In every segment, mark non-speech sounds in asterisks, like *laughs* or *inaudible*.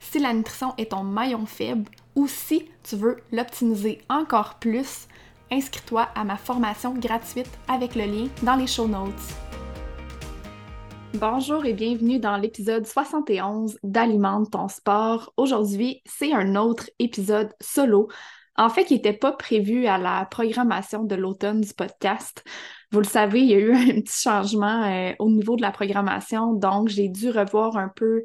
si la nutrition est ton maillon faible ou si tu veux l'optimiser encore plus, inscris-toi à ma formation gratuite avec le lien dans les show notes. Bonjour et bienvenue dans l'épisode 71 d'Alimente ton sport. Aujourd'hui, c'est un autre épisode solo. En fait, qui n'était pas prévu à la programmation de l'automne du podcast. Vous le savez, il y a eu *laughs* un petit changement euh, au niveau de la programmation, donc j'ai dû revoir un peu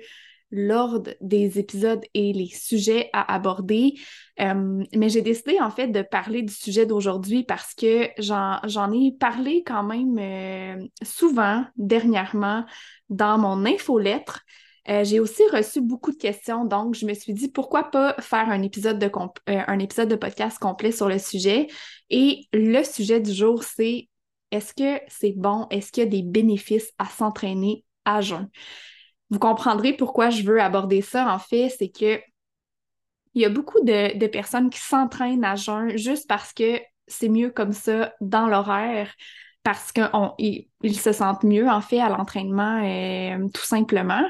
l'ordre des épisodes et les sujets à aborder. Euh, mais j'ai décidé en fait de parler du sujet d'aujourd'hui parce que j'en ai parlé quand même euh, souvent dernièrement dans mon infolettre. Euh, j'ai aussi reçu beaucoup de questions, donc je me suis dit pourquoi pas faire un épisode de, un épisode de podcast complet sur le sujet. Et le sujet du jour, c'est est-ce que c'est bon, est-ce qu'il y a des bénéfices à s'entraîner à jeun? Vous comprendrez pourquoi je veux aborder ça, en fait, c'est que il y a beaucoup de, personnes qui s'entraînent à jeun juste parce que c'est mieux comme ça dans l'horaire, parce qu'ils se sentent mieux, en fait, à l'entraînement, euh, tout simplement.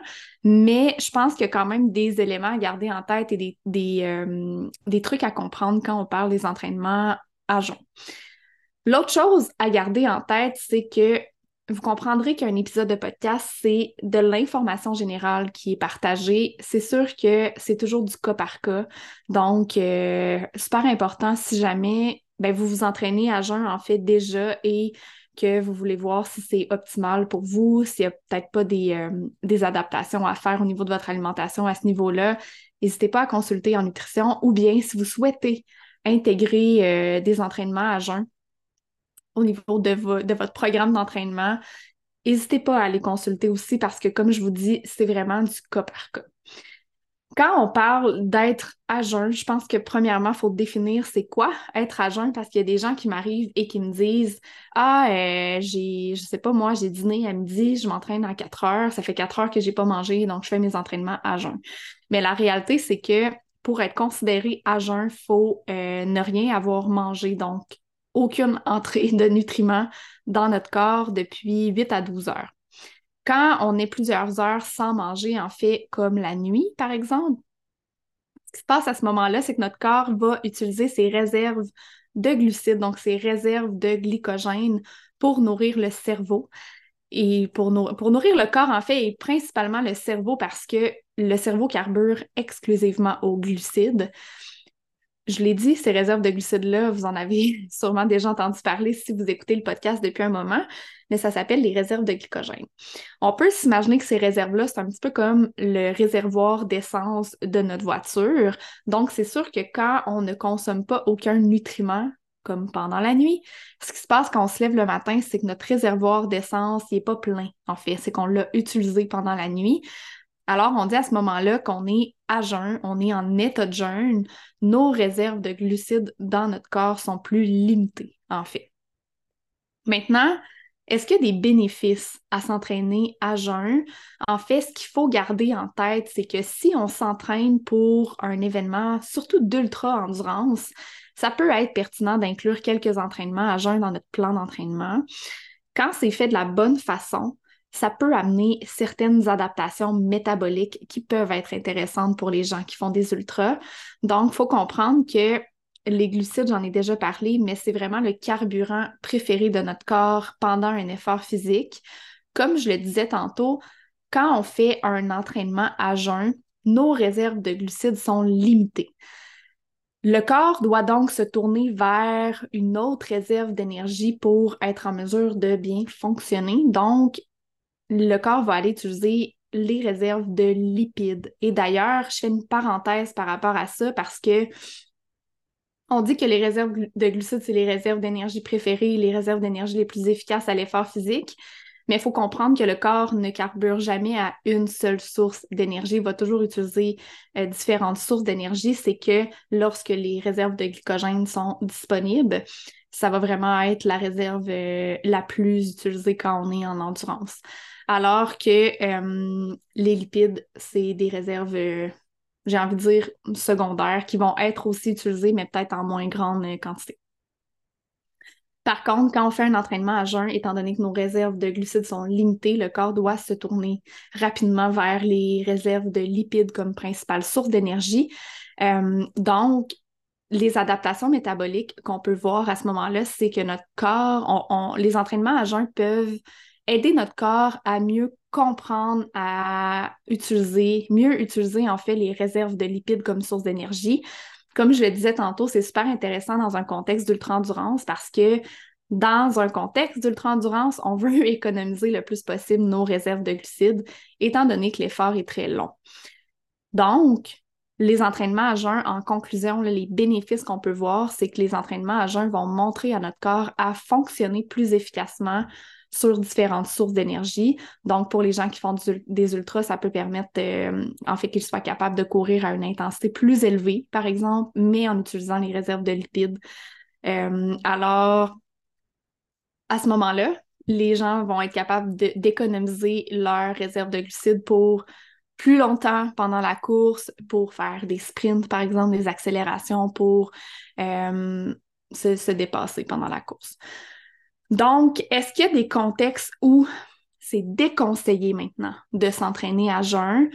Mais je pense qu'il y a quand même des éléments à garder en tête et des, des, euh, des trucs à comprendre quand on parle des entraînements à jeun. L'autre chose à garder en tête, c'est que vous comprendrez qu'un épisode de podcast, c'est de l'information générale qui est partagée. C'est sûr que c'est toujours du cas par cas. Donc, euh, super important si jamais ben, vous vous entraînez à jeun, en fait, déjà et que vous voulez voir si c'est optimal pour vous, s'il n'y a peut-être pas des, euh, des, adaptations à faire au niveau de votre alimentation à ce niveau-là. N'hésitez pas à consulter en nutrition ou bien si vous souhaitez intégrer euh, des entraînements à jeun, au niveau de, votre programme d'entraînement, n'hésitez pas à aller consulter aussi parce que, comme je vous dis, c'est vraiment du cas par cas. Quand on parle d'être à jeun, je pense que premièrement, il faut définir c'est quoi être à jeun parce qu'il y a des gens qui m'arrivent et qui me disent Ah, euh, j'ai, je sais pas, moi, j'ai dîné à midi, je m'entraîne à 4 heures, ça fait 4 heures que j'ai pas mangé, donc je fais mes entraînements à jeun. Mais la réalité, c'est que pour être considéré à jeun, il faut euh, ne rien avoir mangé. Donc, aucune entrée de nutriments dans notre corps depuis 8 à 12 heures. Quand on est plusieurs heures sans manger, en fait, comme la nuit, par exemple, ce qui se passe à ce moment-là, c'est que notre corps va utiliser ses réserves de glucides, donc ses réserves de glycogène pour nourrir le cerveau. Et pour, nourrir le corps, en fait, et principalement le cerveau, parce que le cerveau carbure exclusivement aux glucides je l'ai dit, ces réserves de glucides-là, vous en avez *laughs* sûrement déjà entendu parler si vous écoutez le podcast depuis un moment, mais ça s'appelle les réserves de glycogène. On peut s'imaginer que ces réserves-là, c'est un petit peu comme le réservoir d'essence de notre voiture. Donc, c'est sûr que quand on ne consomme pas aucun nutriment, comme pendant la nuit, ce qui se passe quand on se lève le matin, c'est que notre réservoir d'essence n'est pas plein, en fait. C'est qu'on l'a utilisé pendant la nuit. Alors, on dit à ce moment-là qu'on est à jeun, on est en état de jeûne, nos réserves de glucides dans notre corps sont plus limitées, en fait. Maintenant, Est-ce qu'il y a des bénéfices à s'entraîner à jeun? En fait, ce qu'il faut garder en tête, c'est que si on s'entraîne pour un événement, surtout d'ultra-endurance, ça peut être pertinent d'inclure quelques entraînements à jeun dans notre plan d'entraînement. Quand c'est fait de la bonne façon, ça peut amener certaines adaptations métaboliques qui peuvent être intéressantes pour les gens qui font des ultras. Donc, il faut comprendre que les glucides, j'en ai déjà parlé, mais c'est vraiment le carburant préféré de notre corps pendant un effort physique. Comme je le disais tantôt, quand on fait un entraînement à jeun, nos réserves de glucides sont limitées. Le corps doit donc se tourner vers une autre réserve d'énergie pour être en mesure de bien fonctionner. Donc, le corps va aller utiliser les réserves de lipides. Et d'ailleurs, je fais une parenthèse par rapport à ça parce que on dit que les réserves de glucides, c'est les réserves d'énergie préférées, les réserves d'énergie les plus efficaces à l'effort physique. Mais il faut comprendre que le corps ne carbure jamais à une seule source d'énergie. Il va toujours utiliser euh, différentes sources d'énergie. C'est que lorsque les réserves de glycogène sont disponibles, ça va vraiment être la réserve euh, la plus utilisée quand on est en endurance. Alors que euh, les lipides, c'est des réserves j'ai envie de dire, secondaires qui vont être aussi utilisés, mais peut-être en moins grande euh, quantité. Par contre, quand on fait un entraînement à jeun, étant donné que nos réserves de glucides sont limitées, le corps doit se tourner rapidement vers les réserves de lipides comme principale source d'énergie. Euh, donc, les adaptations métaboliques qu'on peut voir à ce moment-là, c'est que notre corps, les entraînements à jeun peuvent aider notre corps à mieux comprendre, à utiliser, mieux utiliser en fait les réserves de lipides comme source d'énergie. Comme je le disais tantôt, c'est super intéressant dans un contexte d'ultra-endurance parce que dans un contexte d'ultra-endurance, on veut *laughs* économiser le plus possible nos réserves de glucides, étant donné que l'effort est très long. Donc, les entraînements à jeun, en conclusion, les bénéfices qu'on peut voir, c'est que les entraînements à jeun vont montrer à notre corps à fonctionner plus efficacement sur différentes sources d'énergie. Donc, pour les gens qui font des ultras, ça peut permettre, euh, en fait, qu'ils soient capables de courir à une intensité plus élevée, par exemple, mais en utilisant les réserves de lipides. Euh, alors, à ce moment-là, les gens vont être capables d'économiser leurs réserves de glucides pour plus longtemps pendant la course, pour faire des sprints, par exemple, des accélérations, pour euh, se, dépasser pendant la course. Donc, est-ce qu'il y a des contextes où c'est déconseillé maintenant de s'entraîner à jeun?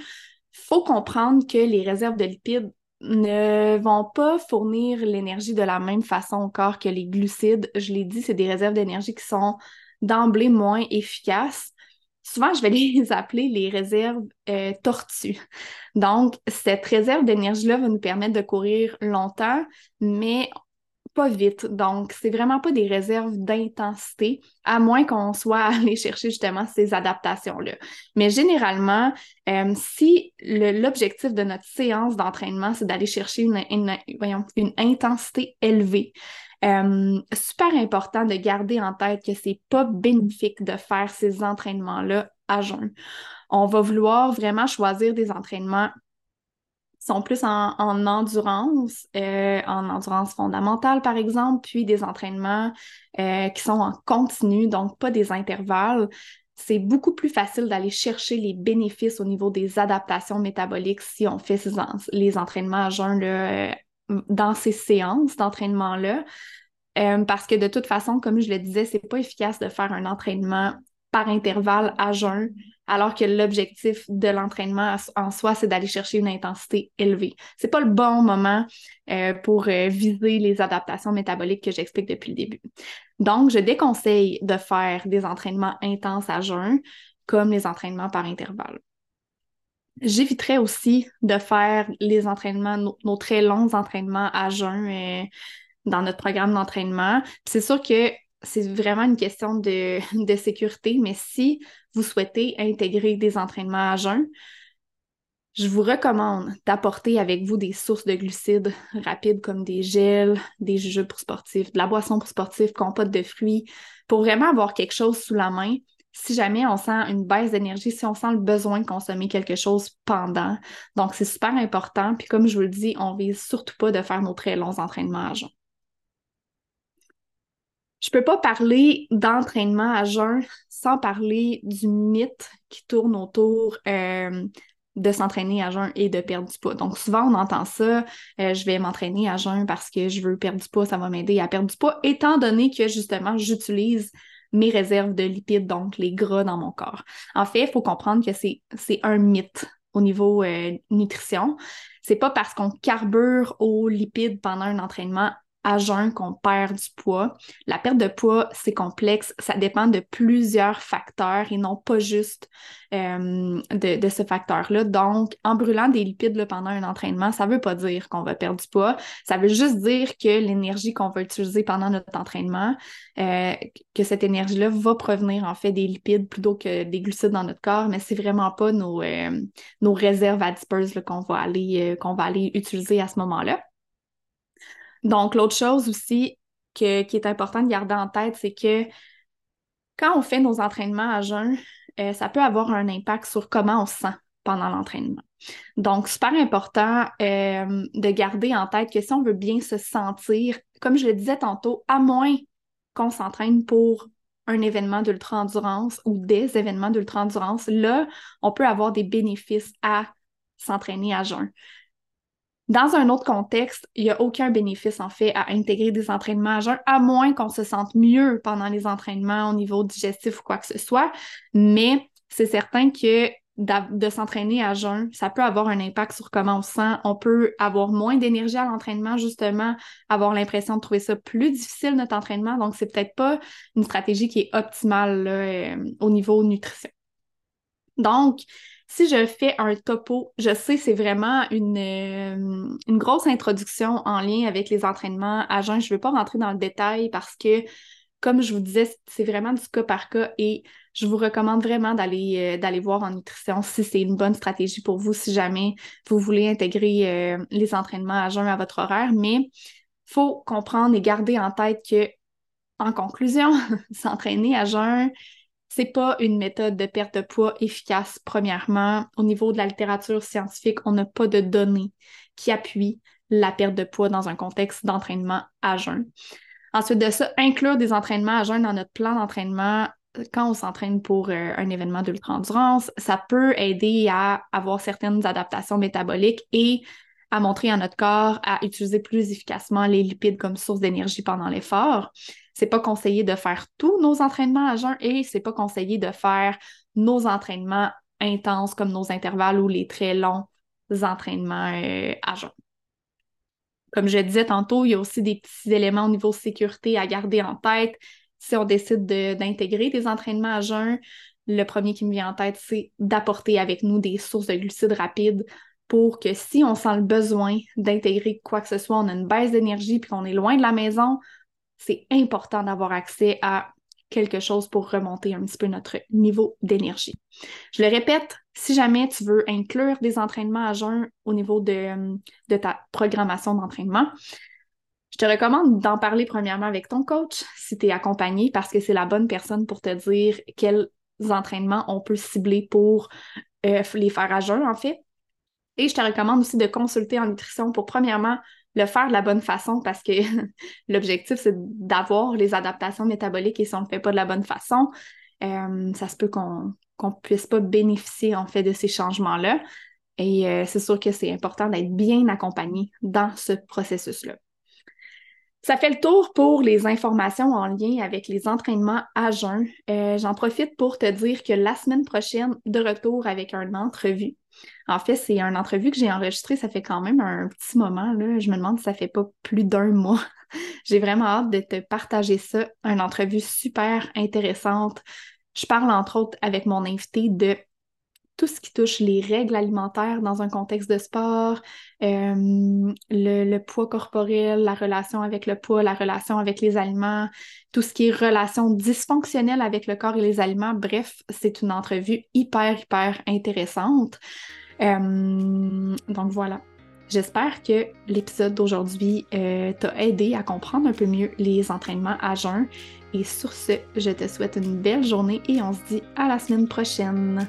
Faut comprendre que les réserves de lipides ne vont pas fournir l'énergie de la même façon au corps que les glucides. Je l'ai dit, c'est des réserves d'énergie qui sont d'emblée moins efficaces. Souvent, je vais *laughs* les appeler les réserves euh, tortues. Donc, cette réserve d'énergie-là va nous permettre de courir longtemps, mais pas vite. Donc, c'est vraiment pas des réserves d'intensité, à moins qu'on soit *laughs* allé chercher justement ces adaptations-là. Mais généralement, euh, si l'objectif de notre séance d'entraînement, c'est d'aller chercher une, intensité élevée, euh, super important de garder en tête que c'est pas bénéfique de faire ces entraînements-là à jeun. On va vouloir vraiment choisir des entraînements sont plus en, endurance, euh, en endurance fondamentale par exemple, puis des entraînements euh, qui sont en continu, donc pas des intervalles. C'est beaucoup plus facile d'aller chercher les bénéfices au niveau des adaptations métaboliques si on fait les entraînements à jeun euh, dans ces séances d'entraînement-là. parce que de toute façon, comme je le disais, c'est pas efficace de faire un entraînement par intervalle à jeun alors que l'objectif de l'entraînement en soi, c'est d'aller chercher une intensité élevée. C'est pas le bon moment euh, pour euh, viser les adaptations métaboliques que j'explique depuis le début. Donc, je déconseille de faire des entraînements intenses à jeun comme les entraînements par intervalle. J'éviterais aussi de faire les entraînements, nos, très longs entraînements à jeun euh, dans notre programme d'entraînement. C'est sûr que c'est vraiment une question *laughs* de, sécurité, mais si vous souhaitez intégrer des entraînements à jeun, je vous recommande d'apporter avec vous des sources de glucides rapides comme des gels, des jujubes pour sportifs, de la boisson pour sportifs, compote de fruits, pour vraiment avoir quelque chose sous la main si jamais on sent une baisse d'énergie, si on sent le besoin de consommer quelque chose pendant. Donc, c'est super important. Puis comme je vous le dis, on vise surtout pas de faire nos très longs entraînements à jeun. Je peux pas parler d'entraînement à jeun sans parler du mythe qui tourne autour euh, de s'entraîner à jeun et de perdre du poids. Donc souvent on entend ça, euh, je vais m'entraîner à jeun parce que je veux perdre du poids, ça va m'aider à perdre du poids, étant donné que justement j'utilise mes réserves de lipides, donc les gras dans mon corps. En fait, il faut comprendre que c'est un mythe au niveau euh, nutrition. C'est pas parce qu'on carbure aux lipides pendant un entraînement à jeun qu'on perd du poids. La perte de poids, c'est complexe. Ça dépend de plusieurs facteurs et non pas juste euh, de, ce facteur-là. Donc, en brûlant des lipides pendant un entraînement, ça ne veut pas dire qu'on va perdre du poids. Ça veut juste dire que l'énergie qu'on va utiliser pendant notre entraînement, euh, que cette énergie-là va provenir en fait des lipides plutôt que des glucides dans notre corps, mais c'est vraiment pas nos, euh, nos réserves adipeuses qu'on va aller qu'on va aller utiliser à ce moment-là. Donc, l'autre chose aussi qui est important de garder en tête, c'est que quand on fait nos entraînements à jeun, euh, ça peut avoir un impact sur comment on se sent pendant l'entraînement. Donc, super important euh, de garder en tête que si on veut bien se sentir, comme je le disais tantôt, à moins qu'on s'entraîne pour un événement d'ultra-endurance ou des événements d'ultra-endurance, là, on peut avoir des bénéfices à s'entraîner à jeun. Dans un autre contexte, il n'y a aucun bénéfice en fait à intégrer des entraînements à jeun, à moins qu'on se sente mieux pendant les entraînements au niveau digestif ou quoi que ce soit. Mais c'est certain que de s'entraîner à jeun, ça peut avoir un impact sur comment on se sent. On peut avoir moins d'énergie à l'entraînement, justement, avoir l'impression de trouver ça plus difficile, notre entraînement. Donc, c'est peut-être pas une stratégie qui est optimale euh, au niveau nutrition. Donc, si je fais un topo, je sais c'est vraiment une, euh, une grosse introduction en lien avec les entraînements à jeun. Je ne veux pas rentrer dans le détail parce que, comme je vous disais, c'est vraiment du cas par cas et je vous recommande vraiment d'aller euh, voir en nutrition si c'est une bonne stratégie pour vous, si jamais vous voulez intégrer euh, les entraînements à jeun à votre horaire. Mais il faut comprendre et garder en tête que, en conclusion, *laughs* s'entraîner à jeun, c'est pas une méthode de perte de poids efficace, premièrement. Au niveau de la littérature scientifique, on n'a pas de données qui appuient la perte de poids dans un contexte d'entraînement à jeun. Ensuite de ça, inclure des entraînements à jeun dans notre plan d'entraînement quand on s'entraîne pour euh, un événement d'ultra-endurance, ça peut aider à avoir certaines adaptations métaboliques et à montrer à notre corps à utiliser plus efficacement les lipides comme source d'énergie pendant l'effort. C'est pas conseillé de faire tous nos entraînements à jeun et c'est pas conseillé de faire nos entraînements intenses comme nos intervalles ou les très longs entraînements euh, à jeun. Comme je disais tantôt, il y a aussi des petits éléments au niveau sécurité à garder en tête. Si on décide d'intégrer des entraînements à jeun, le premier qui me vient en tête, c'est d'apporter avec nous des sources de glucides rapides pour que si on sent le besoin d'intégrer quoi que ce soit, on a une baisse d'énergie puis qu'on est loin de la maison, c'est important d'avoir accès à quelque chose pour remonter un petit peu notre niveau d'énergie. Je le répète, si jamais tu veux inclure des entraînements à jeun au niveau de, de ta programmation d'entraînement, je te recommande d'en parler premièrement avec ton coach si tu es accompagné parce que c'est la bonne personne pour te dire quels entraînements on peut cibler pour euh, les faire à jeun en fait. Et je te recommande aussi de consulter en nutrition pour premièrement le faire de la bonne façon parce que *laughs* l'objectif, c'est d'avoir les adaptations métaboliques et si on ne le fait pas de la bonne façon, euh, ça se peut qu'on ne puisse pas bénéficier en fait de ces changements-là. Et euh, c'est sûr que c'est important d'être bien accompagné dans ce processus-là. Ça fait le tour pour les informations en lien avec les entraînements à jeun. Euh, j'en profite pour te dire que la semaine prochaine, de retour avec une entrevue. En fait, c'est une entrevue que j'ai enregistrée, ça fait quand même un petit moment. Là. Je me demande si ça fait pas plus d'un mois. *laughs* j'ai vraiment hâte de te partager ça. Une entrevue super intéressante. Je parle entre autres avec mon invité de tout ce qui touche les règles alimentaires dans un contexte de sport, euh, le, poids corporel, la relation avec le poids, la relation avec les aliments, tout ce qui est relation dysfonctionnelle avec le corps et les aliments. Bref, c'est une entrevue hyper, hyper intéressante. Euh, donc voilà. J'espère que l'épisode d'aujourd'hui euh, t'a aidé à comprendre un peu mieux les entraînements à jeun. Et sur ce, je te souhaite une belle journée et on se dit à la semaine prochaine.